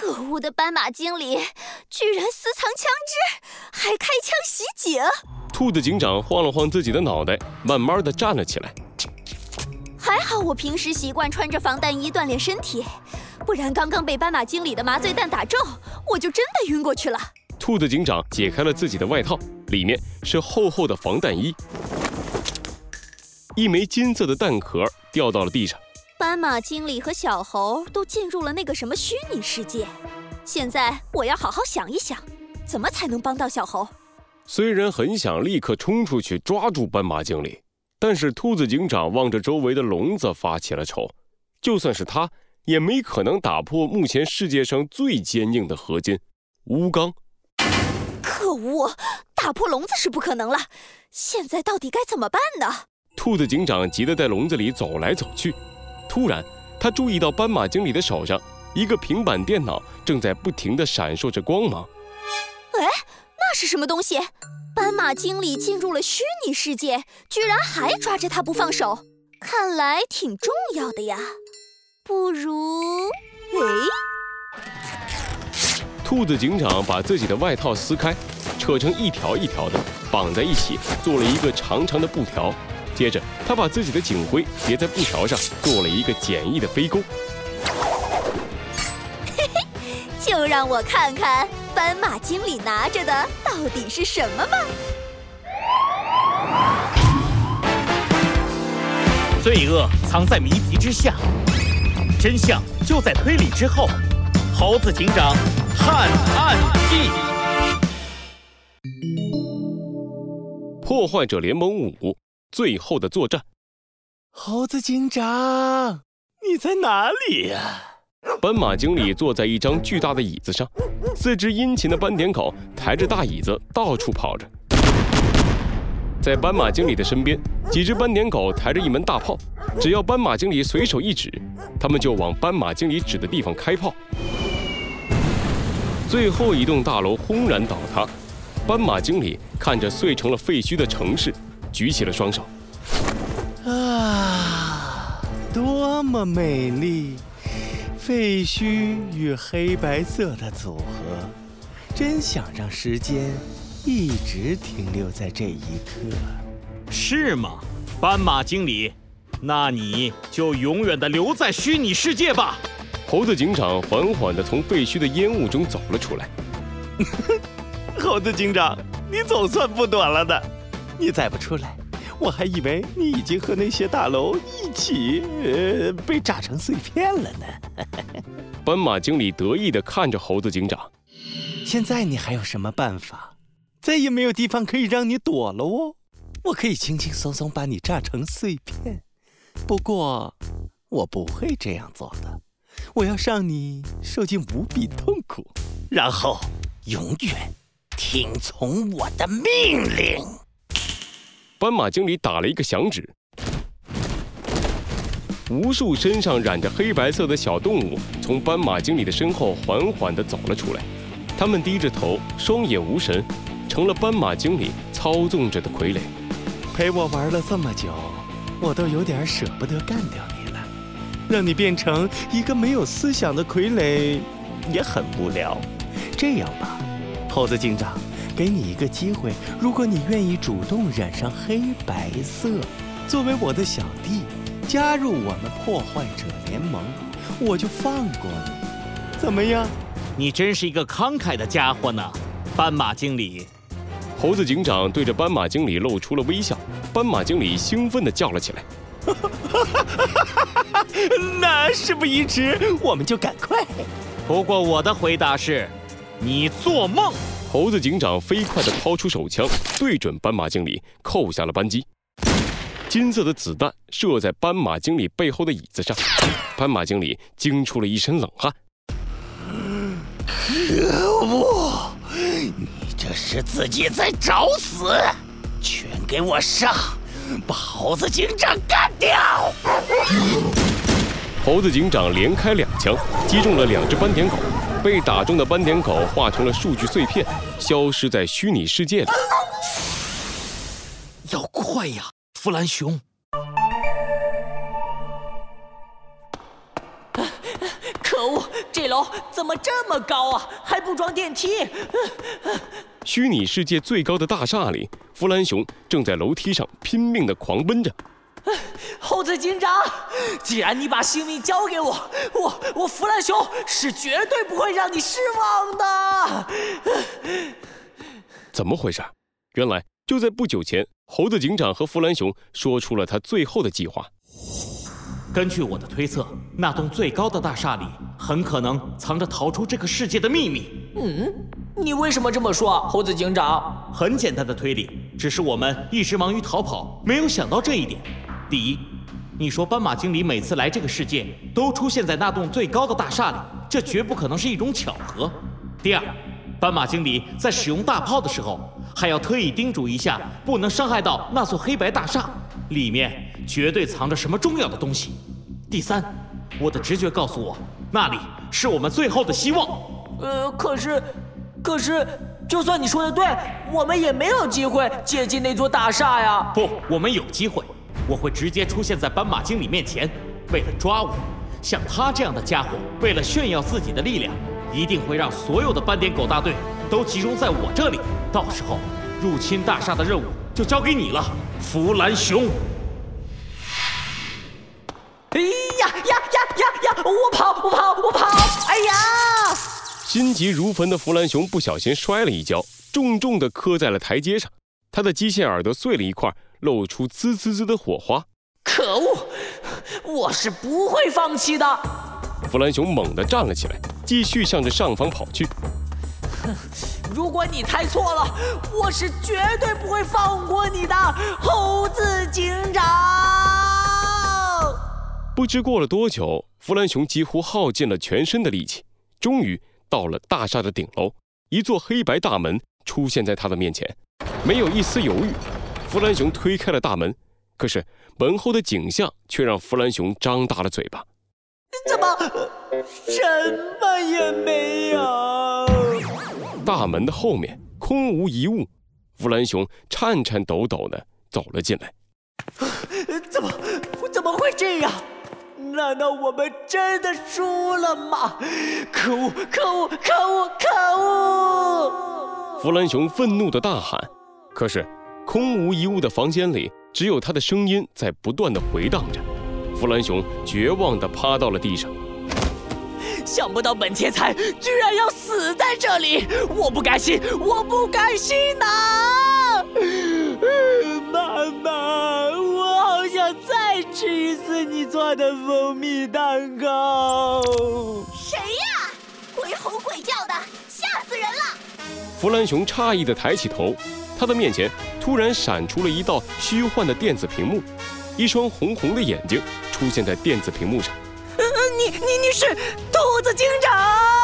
可恶的斑马经理，居然私藏枪支，还开枪袭警！兔子警长晃了晃自己的脑袋，慢慢的站了起来。还好我平时习惯穿着防弹衣锻炼身体，不然刚刚被斑马经理的麻醉弹打中，我就真的晕过去了。兔子警长解开了自己的外套，里面是厚厚的防弹衣。一枚金色的弹壳掉到了地上。斑马经理和小猴都进入了那个什么虚拟世界。现在我要好好想一想，怎么才能帮到小猴。虽然很想立刻冲出去抓住斑马经理，但是兔子警长望着周围的笼子发起了愁。就算是他，也没可能打破目前世界上最坚硬的合金——钨钢。可恶，打破笼子是不可能了。现在到底该怎么办呢？兔子警长急得在笼子里走来走去。突然，他注意到斑马经理的手上一个平板电脑正在不停地闪烁着光芒。哎，那是什么东西？斑马经理进入了虚拟世界，居然还抓着他不放手，看来挺重要的呀。不如……哎，兔子警长把自己的外套撕开，扯成一条一条的，绑在一起，做了一个长长的布条。接着，他把自己的警徽别在布条上，做了一个简易的飞钩。嘿嘿，就让我看看斑马经理拿着的到底是什么吧。罪恶藏在谜题之下，真相就在推理之后。猴子警长探案记：破坏者联盟五。最后的作战，猴子警长，你在哪里呀？斑马经理坐在一张巨大的椅子上，四只殷勤的斑点狗抬着大椅子到处跑着。在斑马经理的身边，几只斑点狗抬着一门大炮，只要斑马经理随手一指，他们就往斑马经理指的地方开炮。最后一栋大楼轰然倒塌，斑马经理看着碎成了废墟的城市。举起了双手，啊，多么美丽！废墟与黑白色的组合，真想让时间一直停留在这一刻。是吗，斑马经理？那你就永远的留在虚拟世界吧。猴子警长缓缓地从废墟的烟雾中走了出来。猴子警长，你总算不躲了的。你再不出来，我还以为你已经和那些大楼一起呃被炸成碎片了呢。斑马经理得意地看着猴子警长。现在你还有什么办法？再也没有地方可以让你躲了哦。我可以轻轻松松把你炸成碎片，不过我不会这样做的。我要让你受尽无比痛苦，然后永远听从我的命令。斑马经理打了一个响指，无数身上染着黑白色的小动物从斑马经理的身后缓缓地走了出来。他们低着头，双眼无神，成了斑马经理操纵着的傀儡。陪我玩了这么久，我都有点舍不得干掉你了。让你变成一个没有思想的傀儡，也很无聊。这样吧，猴子警长。给你一个机会，如果你愿意主动染上黑白色，作为我的小弟，加入我们破坏者联盟，我就放过你，怎么样？你真是一个慷慨的家伙呢，斑马经理。猴子警长对着斑马经理露出了微笑，斑马经理兴奋地叫了起来：“ 那事不宜迟，我们就赶快。”不过我的回答是，你做梦。猴子警长飞快地掏出手枪，对准斑马经理，扣下了扳机。金色的子弹射在斑马经理背后的椅子上，斑马经理惊出了一身冷汗。可恶！你这是自己在找死！全给我上，把猴子警长干掉！猴子警长连开两枪，击中了两只斑点狗。被打中的斑点狗化成了数据碎片，消失在虚拟世界里。要快呀，弗兰熊！可可恶，这楼怎么这么高啊？还不装电梯？虚拟世界最高的大厦里，弗兰熊正在楼梯上拼命的狂奔着。猴子警长，既然你把性命交给我，我我弗兰熊是绝对不会让你失望的。怎么回事？原来就在不久前，猴子警长和弗兰熊说出了他最后的计划。根据我的推测，那栋最高的大厦里很可能藏着逃出这个世界的秘密。嗯，你为什么这么说，猴子警长？很简单的推理，只是我们一直忙于逃跑，没有想到这一点。第一，你说斑马经理每次来这个世界都出现在那栋最高的大厦里，这绝不可能是一种巧合。第二，斑马经理在使用大炮的时候，还要特意叮嘱一下，不能伤害到那座黑白大厦，里面绝对藏着什么重要的东西。第三，我的直觉告诉我，那里是我们最后的希望。呃，可是，可是，就算你说的对，我们也没有机会接近那座大厦呀。不，我们有机会。我会直接出现在斑马经理面前，为了抓我，像他这样的家伙，为了炫耀自己的力量，一定会让所有的斑点狗大队都集中在我这里。到时候，入侵大厦的任务就交给你了，弗兰熊。哎呀呀呀呀呀！我跑，我跑，我跑！哎呀！心急如焚的弗兰熊不小心摔了一跤，重重地磕在了台阶上，他的机械耳朵碎了一块。露出滋滋滋的火花！可恶，我是不会放弃的！弗兰熊猛地站了起来，继续向着上方跑去。哼，如果你猜错了，我是绝对不会放过你的，猴子警长！不知过了多久，弗兰熊几乎耗尽了全身的力气，终于到了大厦的顶楼。一座黑白大门出现在他的面前，没有一丝犹豫。弗兰熊推开了大门，可是门后的景象却让弗兰熊张大了嘴巴。怎么，什么也没有？大门的后面空无一物。弗兰熊颤颤抖抖的走了进来。怎么，怎么会这样？难道我们真的输了吗？可恶！可恶！可恶！可恶！弗兰熊愤怒的大喊。可是。空无一物的房间里，只有他的声音在不断的回荡着。弗兰熊绝望地趴到了地上。想不到本天才居然要死在这里，我不甘心，我不甘心呐！妈妈，我好想再吃一次你做的蜂蜜蛋糕。弗兰熊诧异地抬起头。他的面前突然闪出了一道虚幻的电子屏幕，一双红红的眼睛出现在电子屏幕上。嗯你你你是兔子警长？